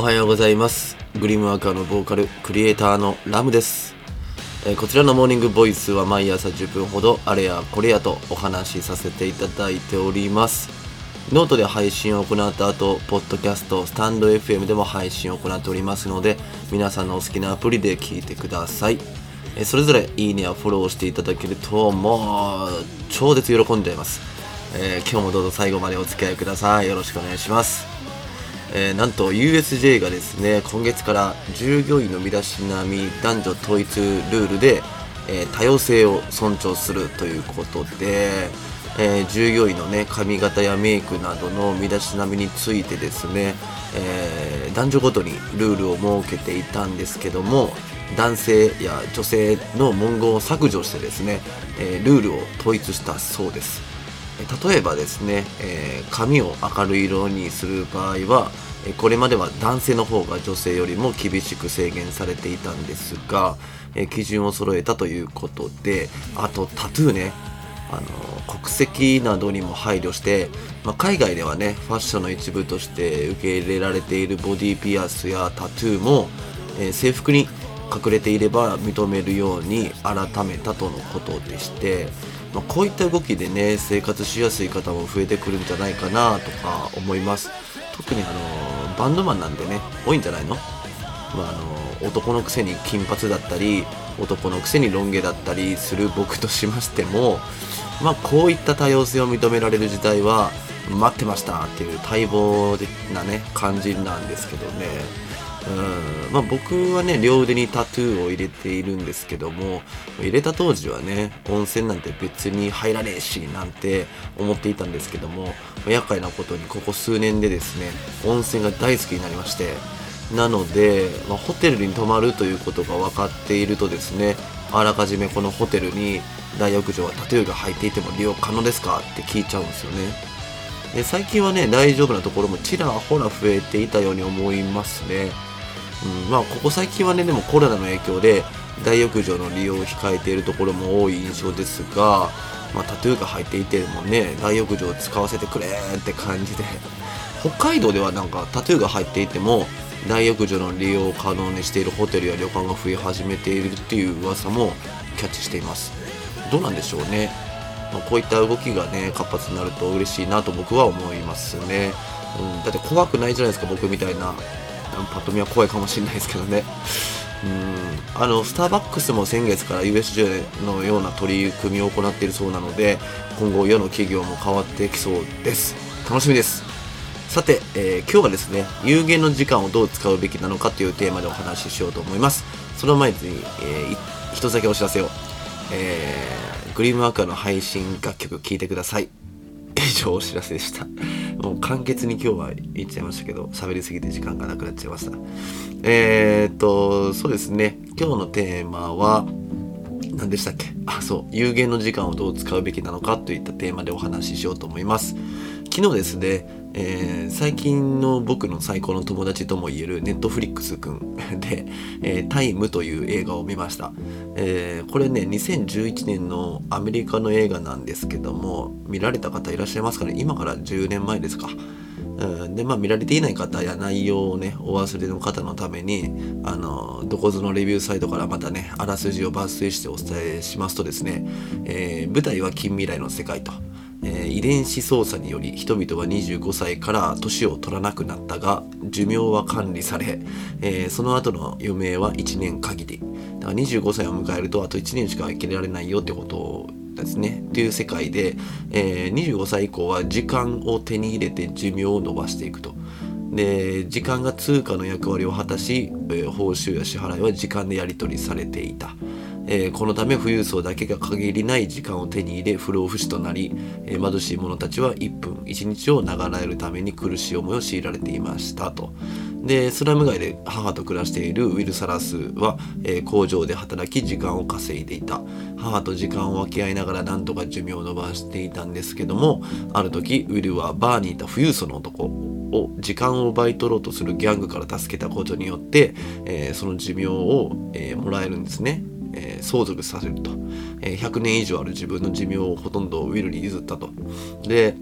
おはようございますグリムワーカーのボーカルクリエイターのラムです、えーこちらのモーニングボイスは毎朝10分ほどあれやこれやとお話しさせていただいておりますノートで配信を行った後、ポッドキャスト、スタンド FM でも配信を行っておりますので、皆さんのお好きなアプリで聞いてください。えそれぞれいいねやフォローしていただけると、もう、超絶喜んじゃいます。えー今日もどうぞ最後までお付き合いください。よろしくお願いします。えーなんと USJ がですね今月から従業員の身だしなみ男女統一ルールで、えー多様性を尊重するということで、えー従業員のね髪型やメイクなどの身だしなみについてですね、え男女ごとにルールを設けていたんですけども男性や女性の文言を削除してですね、えルールを統一したそうです。例えばですね、えー髪を明るい色にする場合はこれまでは男性の方が女性よりも厳しく制限されていたんですが、基準を揃えたということであとタトゥーね。あの国籍などにも配慮して、まあ、海外ではねファッションの一部として受け入れられているボディピアスやタトゥーも、えー制服に隠れていれば認めるように改めたとのことでして、まあ、こういった動きでね生活しやすい方も増えてくるんじゃないかなとか思います。特にあのバンドマンなんでね多いんじゃないの？まあ、あの男のくせに金髪だったり男のくせにロン毛だったりする僕としましても、まあ、こういった多様性を認められる時代は待ってましたっていう待望的なね感じなんですけどね。うん。まあ、僕はね両腕にタトゥーを入れているんですけども入れた当時はね温泉なんて別に入らねえしなんて思っていたんですけども厄介なことにここ数年でですね温泉が大好きになりましてなので、まあ、ホテルに泊まるということが分かっているとですねあらかじめこのホテルに大浴場はタトゥーが入っていても利用可能ですかって聞いちゃうんですよね。で最近はね大丈夫なところもちらほら増えていたように思いますね、うん、まあここ最近はねでもコロナの影響で大浴場の利用を控えているところも多い印象ですが、まあ、タトゥーが入っていてもね大浴場を使わせてくれって感じで。北海道ではなんかタトゥーが入っていても大浴場の利用を可能にしているホテルや旅館が増え始めているっていう噂もキャッチしています。どうなんでしょうね、まあ、こういった動きがね活発になると嬉しいなと僕は思いますね、うん、だって怖くないじゃないですか僕みたいな。パッと見は怖いかもしれないですけどね。うんあのスターバックスも先月から USJ のような取り組みを行っているそうなので今後世の企業も変わってきそうです。楽しみです。さて、えー今日はですね有限の時間をどう使うべきなのかというテーマでお話ししようと思います。その前に、えー一つだけお知らせを、えーグリームワーカーの配信楽曲聴いてください。以上お知らせでした。もう簡潔に今日は言っちゃいましたけど喋りすぎて時間がなくなっちゃいました。えー、っとそうですね。今日のテーマは何でしたっけ？あそう。有限の時間をどう使うべきなのかといったテーマでお話ししようと思います。昨日ですね、えー最近の僕の最高の友達ともいえるネットフリックスくん で、えータイムという映画を見ました、えーこれね2011年のアメリカの映画なんですけども見られた方いらっしゃいますかね？今から10年前ですか。うんでまあ見られていない方や内容をねお忘れの方のためにあのどこぞのレビューサイトからまたねあらすじを抜粋してお伝えしますとですね、えー舞台は近未来の世界と、えー遺伝子操作により人々は25歳から年を取らなくなったが寿命は管理され、えーその後の余命は1年限り。だから25歳を迎えるとあと1年しか生きられないよってことですね。っていう世界で、えー25歳以降は時間を手に入れて寿命を伸ばしていくと。で時間が通貨の役割を果たし、え報酬や支払いは時間でやり取りされていた、えーこのため富裕層だけが限りない時間を手に入れ不老不死となり、えー貧しい者たちは1分1日を長らえるために苦しい思いを強いられていました。と。でスラム街で母と暮らしているウィル・サラスは、えー工場で働き時間を稼いでいた。母と時間を分け合いながらなんとか寿命を伸ばしていたんですけどもある時ウィルはバーにいた富裕層の男を時間を奪い取ろうとするギャングから助けたことによって、えーその寿命を、えーもらえるんですね。えー相続させると、えー100年以上ある自分の寿命をほとんどウィルに譲ったとで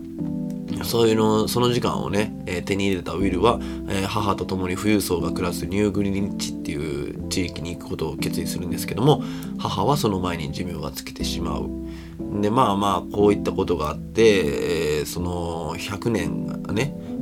そういうの、その時間をね、えー、手に入れたウィルは、えー、母と共に富裕層が暮らすニューグリニッチっていう地域に行くことを決意するんですけども、母はその前に寿命が尽きてしまう。で、まあまあ、こういったことがあって、えー、その100年、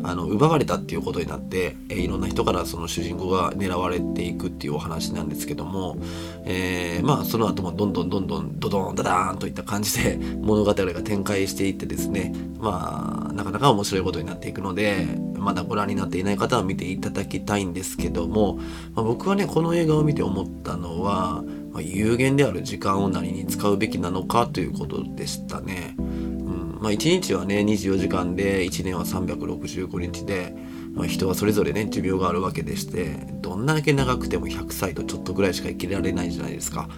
あの奪われたっていうことになって、えー、いろんな人からその主人公が狙われていくっていうお話なんですけども、えー、まあその後もどんどんどんどんドドンダダーンといった感じで 物語が展開していってですねまあなかなか面白いことになっていくのでまだご覧になっていない方は見ていただきたいんですけども、まあ、僕はねこの映画を見て思ったのは、まあ、有限である時間を何に使うべきなのかということでしたね。まあ、1日はね24時間で1年は365日で、まあ、人はそれぞれね寿命があるわけでしてどんだけ長くても100歳とちょっとぐらいしか生きられないじゃないですか。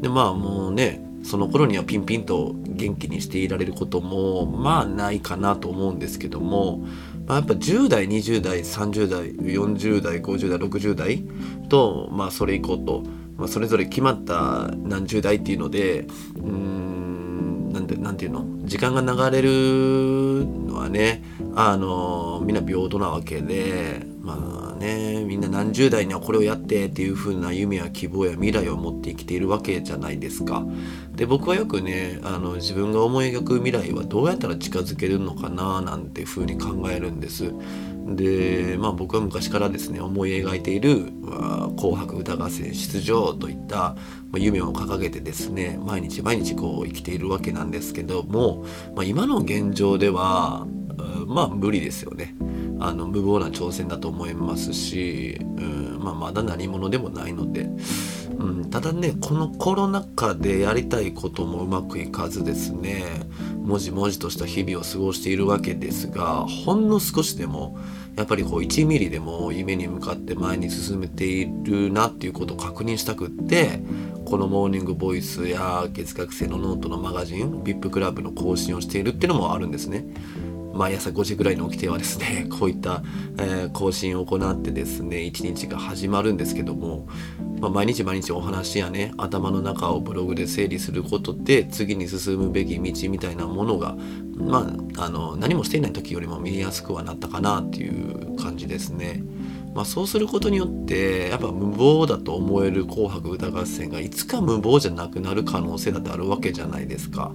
でまあもうねその頃にはピンピンと元気にしていられることもまあないかなと思うんですけども、まあ、やっぱ10代20代30代40代50代60代と、まあ、それ以降と、まあ、それぞれ決まった何十代っていうのでうんなんてなんていうの？時間が流れるのはねあのみんな平等なわけでまあねみんな何十代にはこれをやってっていう風な夢や希望や未来を持って生きているわけじゃないですか。で僕はよくねあの自分が思い描く未来はどうやったら近づけるのかななんていう風に考えるんです。でまあ僕は昔からですね思い描いている「紅白歌合戦」出場といった夢を掲げてですね毎日毎日こう生きているわけなんですけども、まあ、今の現状ではまあ無理ですよね。あの無謀な挑戦だと思いますし、うんまあ、まだ何者でもないので、うん、ただねこのコロナ禍でやりたいこともうまくいかずですねもじもじとした日々を過ごしているわけですがほんの少しでもやっぱりこう1ミリでも夢に向かって前に進めているなっていうことを確認したくってこのモーニングボイスや月額制のノートのマガジン VIP クラブの更新をしているっていうのもあるんですね。毎朝5時ぐらいに起きてはですね こういった、えー、更新を行ってですね一日が始まるんですけども、まあ、毎日毎日お話やね頭の中をブログで整理することで次に進むべき道みたいなものが、まあ、あの何もしていない時よりも見えやすくはなったかなっていう感じですね。まあ、そうすることによってやっぱ無謀だと思える「紅白歌合戦」がいつか無謀じゃなくなる可能性だってあるわけじゃないですか。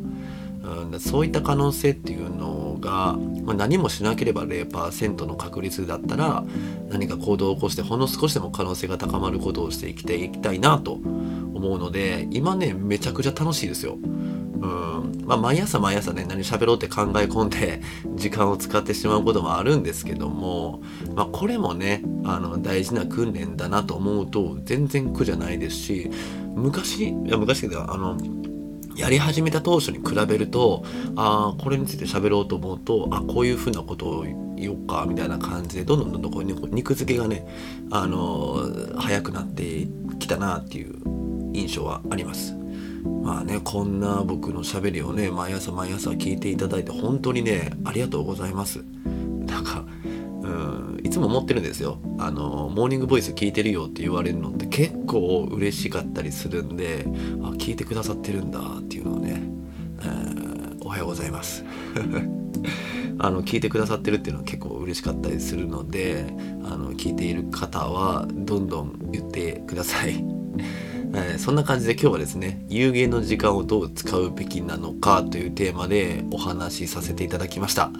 うん、そういった可能性っていうのが、まあ、何もしなければ0%の確率だったら何か行動を起こしてほんの少しでも可能性が高まることをしていきたいきたいなと思うので今ねめちゃくちゃ楽しいですよ。うんまあ、毎朝毎朝ね何喋ろうって考え込んで 時間を使ってしまうこともあるんですけども、まあ、これもねあの大事な訓練だなと思うと全然苦じゃないですし昔いや昔ではあのやり始めた当初に比べるとああこれについて喋ろうと思うとあこういうふうなことを言おうかみたいな感じでどんどんどんどんこう肉付けがねあのー、早くなってきたなっていう印象はあります。まあねこんな僕のしゃべりをね毎朝毎朝聞いていただいて本当にねありがとうございます。つも思ってるんですよ。あのモーニングボイス聞いてるよって言われるのって結構嬉しかったりするんであ聞いてくださってるんだっていうのをね、えー、おはようございます。あの聞いてくださってるっていうのは結構嬉しかったりするのであの聞いている方はどんどん言ってください。えー、そんな感じで今日はですね有限の時間をどう使うべきなのかというテーマでお話しさせていただきました。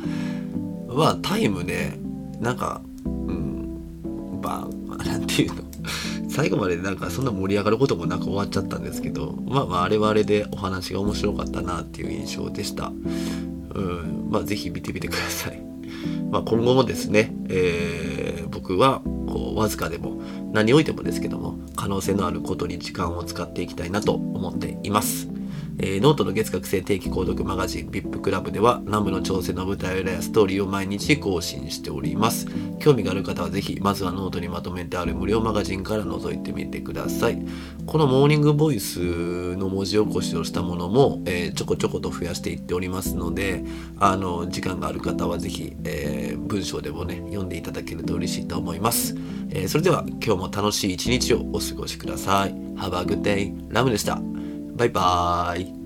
まあタイムねなんか、うん、まあ、なんていうの最後までなんかそんな盛り上がることもなく終わっちゃったんですけど、まあまああれはあれでお話が面白かったなっていう印象でした。うん、まあぜひ見てみてください。まあ今後もですね、えー、僕はこうわずかでも何においてもですけども可能性のあることに時間を使っていきたいなと思っています。えー、ノートの月額制定期購読マガジン VIP クラブでは南部の挑戦の舞台裏やストーリーを毎日更新しております。興味がある方はぜひまずはノートにまとめてある無料マガジンから覗いてみてください。このモーニングボイスの文字起こしをしたものも、えー、ちょこちょこと増やしていっておりますのであの時間がある方はぜひ、えー、文章でもね読んでいただけると嬉しいと思います、えそれでは今日も楽しい一日をお過ごしください。Have a good day ラムでした。バイバーイ。